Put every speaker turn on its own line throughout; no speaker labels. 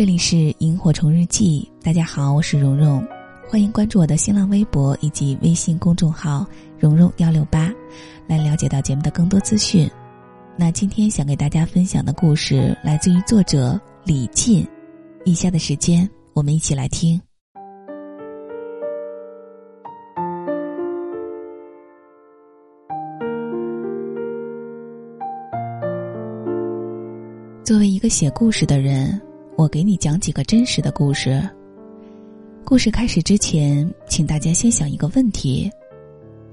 这里是萤火虫日记，大家好，我是蓉蓉，欢迎关注我的新浪微博以及微信公众号“蓉蓉幺六八”，来了解到节目的更多资讯。那今天想给大家分享的故事来自于作者李进，以下的时间我们一起来听。作为一个写故事的人，我给你讲几个真实的故事。故事开始之前，请大家先想一个问题：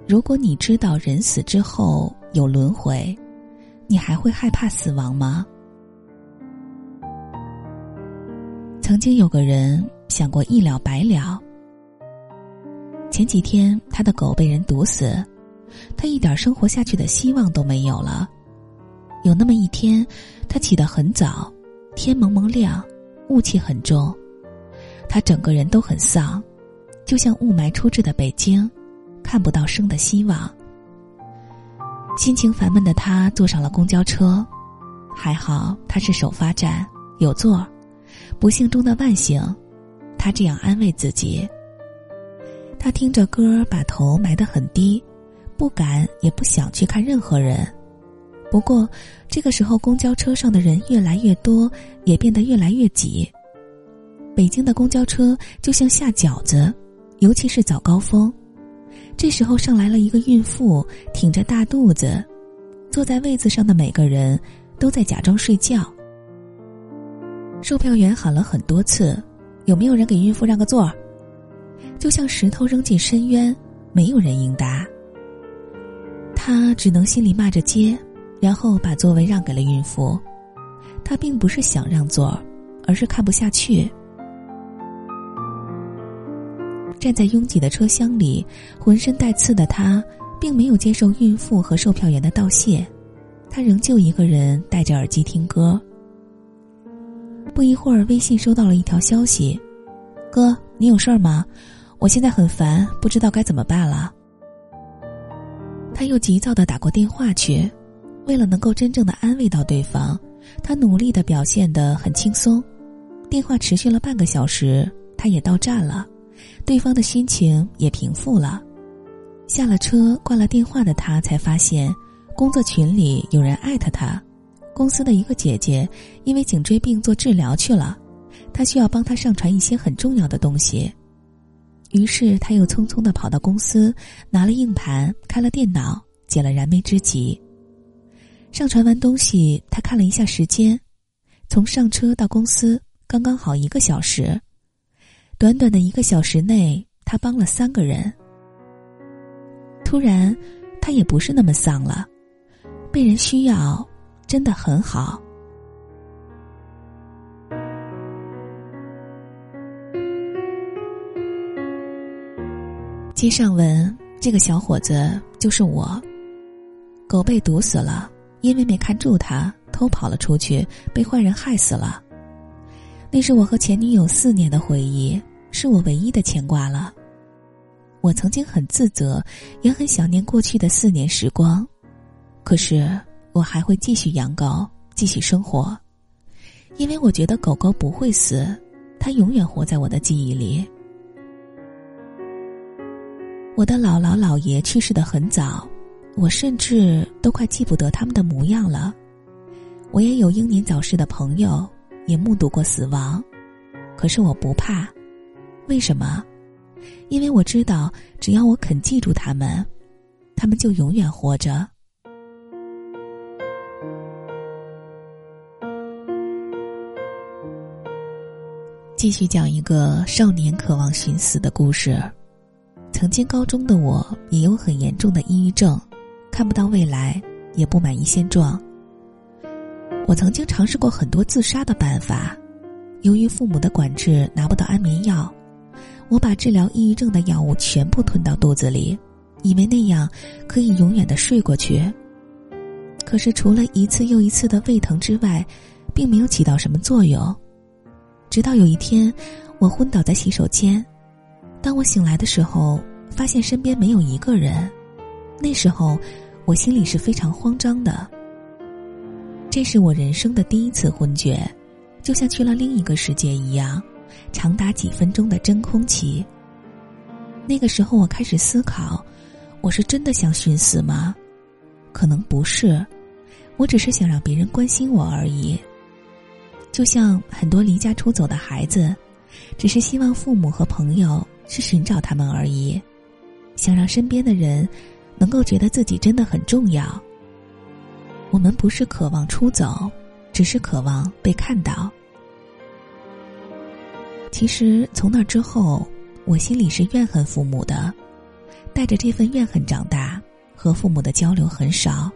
如果你知道人死之后有轮回，你还会害怕死亡吗？曾经有个人想过一了百了。前几天，他的狗被人毒死，他一点生活下去的希望都没有了。有那么一天，他起得很早，天蒙蒙亮，雾气很重，他整个人都很丧，就像雾霾初至的北京，看不到生的希望。心情烦闷的他坐上了公交车，还好他是首发站，有座不幸中的万幸，他这样安慰自己。他听着歌，把头埋得很低，不敢也不想去看任何人。不过，这个时候公交车上的人越来越多，也变得越来越挤。北京的公交车就像下饺子，尤其是早高峰。这时候上来了一个孕妇，挺着大肚子，坐在位子上的每个人都在假装睡觉。售票员喊了很多次：“有没有人给孕妇让个座？”就像石头扔进深渊，没有人应答。他只能心里骂着街。然后把座位让给了孕妇，她并不是想让座，而是看不下去。站在拥挤的车厢里，浑身带刺的她，并没有接受孕妇和售票员的道谢，她仍旧一个人戴着耳机听歌。不一会儿，微信收到了一条消息：“哥，你有事儿吗？我现在很烦，不知道该怎么办了。”他又急躁的打过电话去。为了能够真正的安慰到对方，他努力的表现得很轻松。电话持续了半个小时，他也到站了，对方的心情也平复了。下了车，挂了电话的他才发现，工作群里有人艾特他，公司的一个姐姐因为颈椎病做治疗去了，他需要帮她上传一些很重要的东西。于是他又匆匆的跑到公司，拿了硬盘，开了电脑，解了燃眉之急。上传完东西，他看了一下时间，从上车到公司刚刚好一个小时。短短的一个小时内，他帮了三个人。突然，他也不是那么丧了，被人需要，真的很好。接上文，这个小伙子就是我。狗被毒死了。因为没看住他，偷跑了出去，被坏人害死了。那是我和前女友四年的回忆，是我唯一的牵挂了。我曾经很自责，也很想念过去的四年时光，可是我还会继续养狗，继续生活，因为我觉得狗狗不会死，它永远活在我的记忆里。我的姥姥姥爷去世的很早。我甚至都快记不得他们的模样了。我也有英年早逝的朋友，也目睹过死亡，可是我不怕。为什么？因为我知道，只要我肯记住他们，他们就永远活着。继续讲一个少年渴望寻死的故事。曾经高中的我，也有很严重的抑郁症。看不到未来，也不满意现状。我曾经尝试过很多自杀的办法，由于父母的管制，拿不到安眠药，我把治疗抑郁症的药物全部吞到肚子里，以为那样可以永远的睡过去。可是除了一次又一次的胃疼之外，并没有起到什么作用。直到有一天，我昏倒在洗手间，当我醒来的时候，发现身边没有一个人。那时候。我心里是非常慌张的。这是我人生的第一次昏厥，就像去了另一个世界一样，长达几分钟的真空期。那个时候，我开始思考：我是真的想寻死吗？可能不是，我只是想让别人关心我而已。就像很多离家出走的孩子，只是希望父母和朋友去寻找他们而已，想让身边的人能够觉得自己真的很重要。我们不是渴望出走，只是渴望被看到。其实从那之后，我心里是怨恨父母的，带着这份怨恨长大，和父母的交流很少。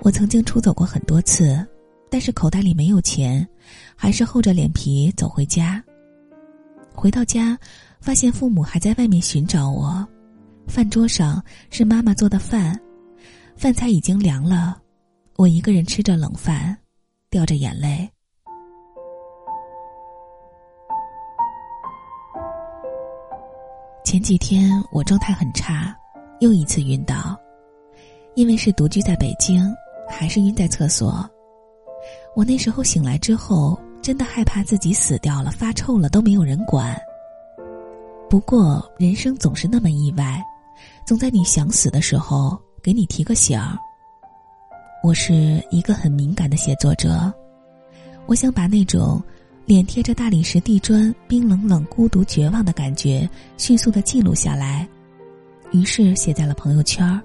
我曾经出走过很多次，但是口袋里没有钱，还是厚着脸皮走回家。回到家，发现父母还在外面寻找我，饭桌上是妈妈做的饭。饭菜已经凉了，我一个人吃着冷饭，掉着眼泪。前几天我状态很差，又一次晕倒，因为是独居在北京，还是晕在厕所。我那时候醒来之后，真的害怕自己死掉了，发臭了都没有人管。不过人生总是那么意外，总在你想死的时候。给你提个醒儿。我是一个很敏感的写作者，我想把那种脸贴着大理石地砖、冰冷冷、孤独、绝望的感觉迅速的记录下来，于是写在了朋友圈儿。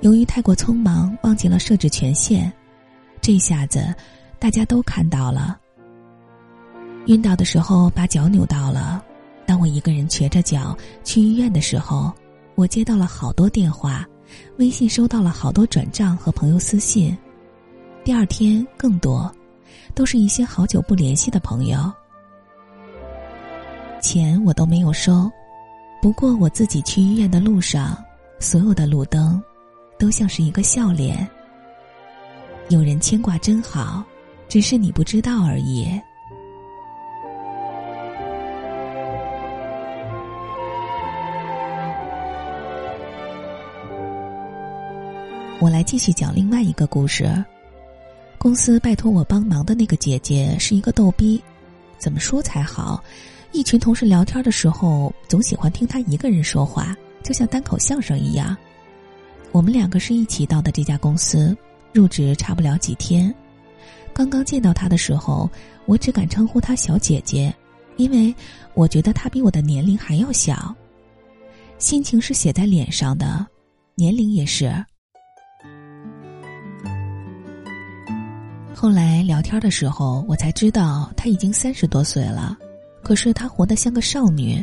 由于太过匆忙，忘记了设置权限，这下子大家都看到了。晕倒的时候把脚扭到了，当我一个人瘸着脚去医院的时候，我接到了好多电话。微信收到了好多转账和朋友私信，第二天更多，都是一些好久不联系的朋友。钱我都没有收，不过我自己去医院的路上，所有的路灯，都像是一个笑脸。有人牵挂真好，只是你不知道而已。我来继续讲另外一个故事。公司拜托我帮忙的那个姐姐是一个逗逼，怎么说才好？一群同事聊天的时候，总喜欢听她一个人说话，就像单口相声一样。我们两个是一起到的这家公司，入职差不了几天。刚刚见到她的时候，我只敢称呼她小姐姐，因为我觉得她比我的年龄还要小。心情是写在脸上的，年龄也是。后来聊天的时候，我才知道她已经三十多岁了，可是她活得像个少女，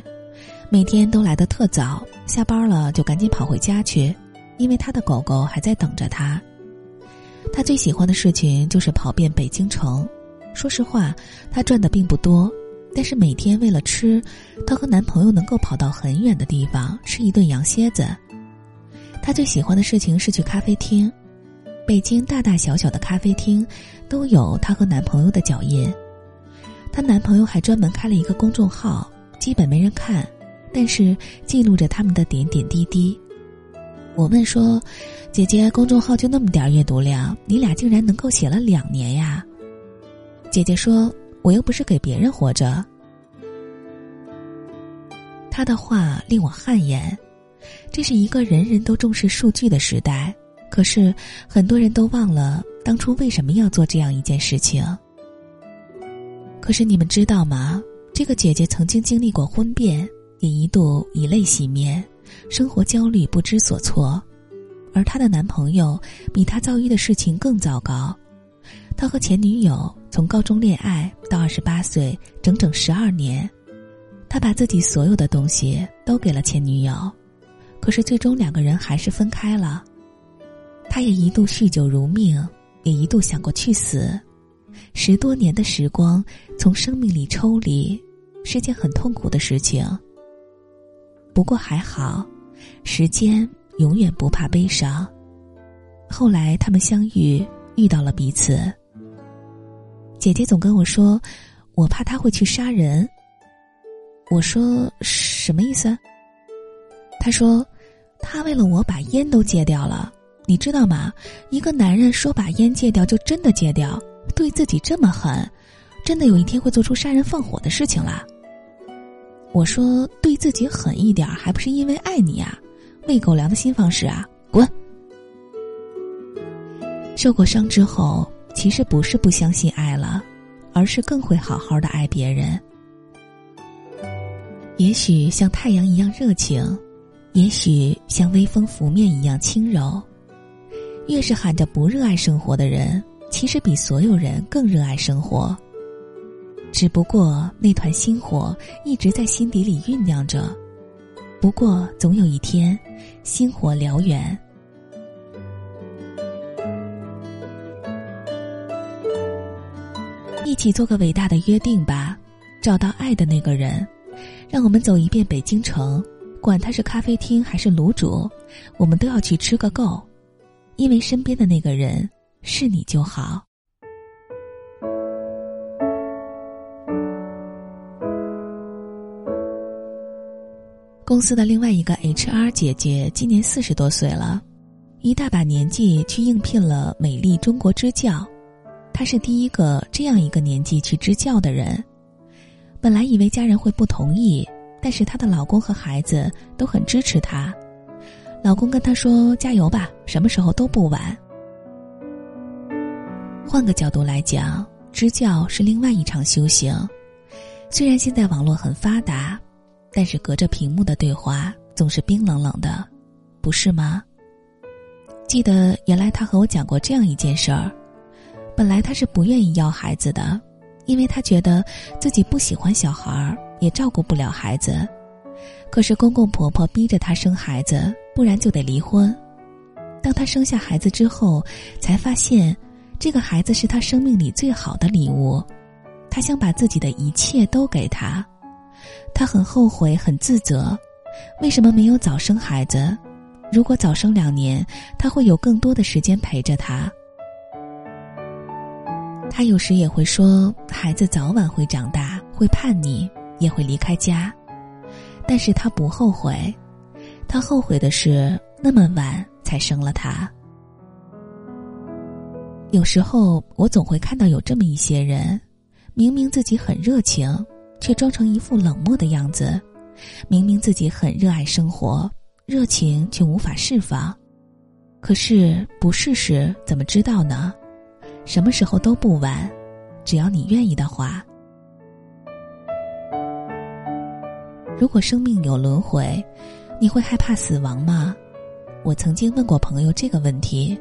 每天都来得特早，下班了就赶紧跑回家去，因为她的狗狗还在等着她。她最喜欢的事情就是跑遍北京城。说实话，她赚的并不多，但是每天为了吃，她和男朋友能够跑到很远的地方吃一顿羊蝎子。她最喜欢的事情是去咖啡厅。北京大大小小的咖啡厅，都有她和男朋友的脚印。她男朋友还专门开了一个公众号，基本没人看，但是记录着他们的点点滴滴。我问说：“姐姐，公众号就那么点阅读量，你俩竟然能够写了两年呀？”姐姐说：“我又不是给别人活着。”她的话令我汗颜。这是一个人人都重视数据的时代。可是，很多人都忘了当初为什么要做这样一件事情。可是你们知道吗？这个姐姐曾经经历过婚变，也一度以泪洗面，生活焦虑不知所措。而她的男朋友比她遭遇的事情更糟糕。他和前女友从高中恋爱到二十八岁，整整十二年，他把自己所有的东西都给了前女友，可是最终两个人还是分开了。他也一度酗酒如命，也一度想过去死。十多年的时光从生命里抽离，是件很痛苦的事情。不过还好，时间永远不怕悲伤。后来他们相遇，遇到了彼此。姐姐总跟我说：“我怕他会去杀人。”我说：“什么意思？”他说：“他为了我把烟都戒掉了。”你知道吗？一个男人说把烟戒掉就真的戒掉，对自己这么狠，真的有一天会做出杀人放火的事情啦。我说对自己狠一点，还不是因为爱你啊？喂狗粮的新方式啊，滚！受过伤之后，其实不是不相信爱了，而是更会好好的爱别人。也许像太阳一样热情，也许像微风拂面一样轻柔。越是喊着不热爱生活的人，其实比所有人更热爱生活。只不过那团星火一直在心底里酝酿着，不过总有一天，星火燎原。一起做个伟大的约定吧，找到爱的那个人。让我们走一遍北京城，管他是咖啡厅还是卤煮，我们都要去吃个够，因为身边的那个人是你就好。公司的另外一个 HR 姐姐今年四十多岁了，一大把年纪去应聘了美丽中国支教，她是第一个这样一个年纪去支教的人。本来以为家人会不同意，但是她的老公和孩子都很支持她。老公跟她说：“加油吧，什么时候都不晚。”换个角度来讲，支教是另外一场修行。虽然现在网络很发达，但是隔着屏幕的对话总是冰冷冷的，不是吗？记得原来他和我讲过这样一件事儿：本来他是不愿意要孩子的。因为他觉得自己不喜欢小孩儿，也照顾不了孩子，可是公公婆婆逼着他生孩子，不然就得离婚。当他生下孩子之后，才发现，这个孩子是他生命里最好的礼物，他想把自己的一切都给他，他很后悔，很自责，为什么没有早生孩子？如果早生两年，他会有更多的时间陪着他。他有时也会说，孩子早晚会长大，会叛逆，也会离开家，但是他不后悔，他后悔的是那么晚才生了他。有时候我总会看到有这么一些人，明明自己很热情，却装成一副冷漠的样子；明明自己很热爱生活，热情却无法释放。可是不试试怎么知道呢？什么时候都不晚，只要你愿意的话。如果生命有轮回，你会害怕死亡吗？我曾经问过朋友这个问题。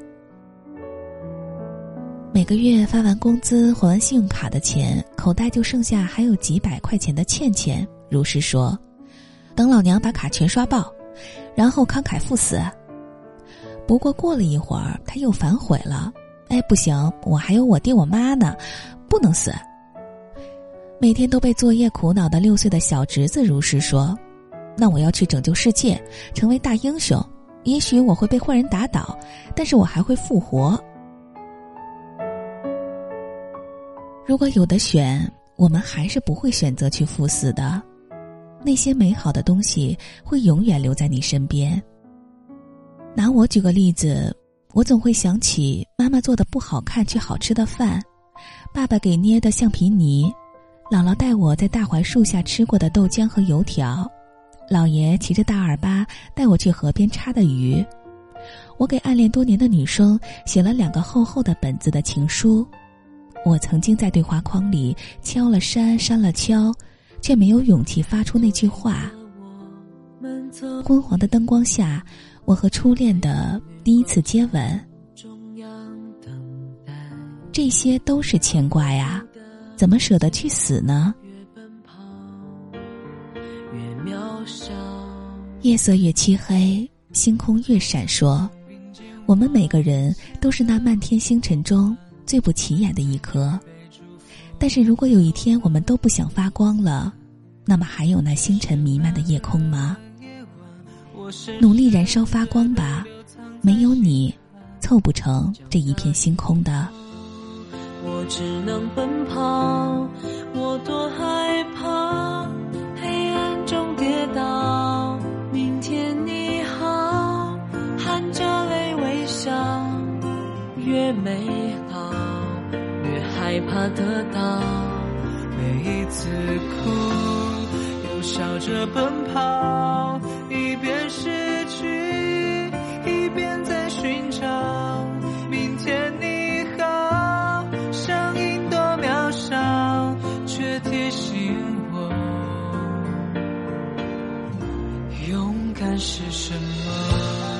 每个月发完工资、还完信用卡的钱，口袋就剩下还有几百块钱的欠钱。如是说：“等老娘把卡全刷爆，然后慷慨赴死。”不过过了一会儿，他又反悔了。哎，不行，我还有我爹我妈呢，不能死。每天都被作业苦恼的六岁的小侄子如是说：“那我要去拯救世界，成为大英雄。也许我会被坏人打倒，但是我还会复活。如果有的选，我们还是不会选择去赴死的。那些美好的东西会永远留在你身边。拿我举个例子。”我总会想起妈妈做的不好看却好吃的饭，爸爸给捏的橡皮泥，姥姥带我在大槐树下吃过的豆浆和油条，姥爷骑着大二八带我去河边插的鱼，我给暗恋多年的女生写了两个厚厚的本子的情书，我曾经在对话框里敲了删删了敲，却没有勇气发出那句话。昏黄的灯光下。我和初恋的第一次接吻，这些都是牵挂呀，怎么舍得去死呢？夜色越漆黑，星空越闪烁，我们每个人都是那漫天星辰中最不起眼的一颗。但是如果有一天我们都不想发光了，那么还有那星辰弥漫的夜空吗？努力燃烧发光吧，没有你，凑不成这一片星空的。
只能奔跑，
勇敢是什么？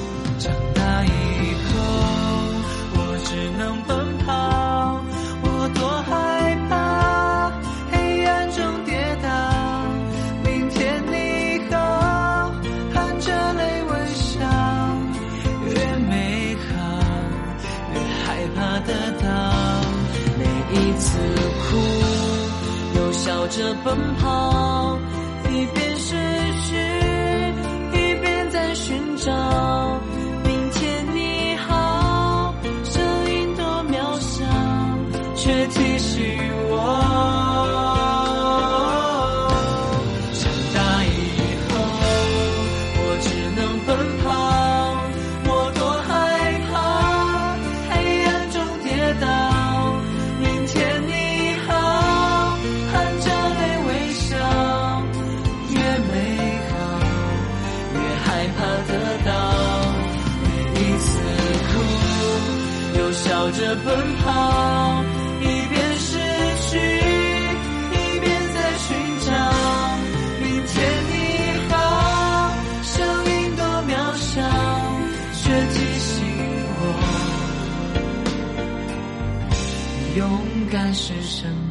着
奔跑一边失去一边在寻找勇敢是什么？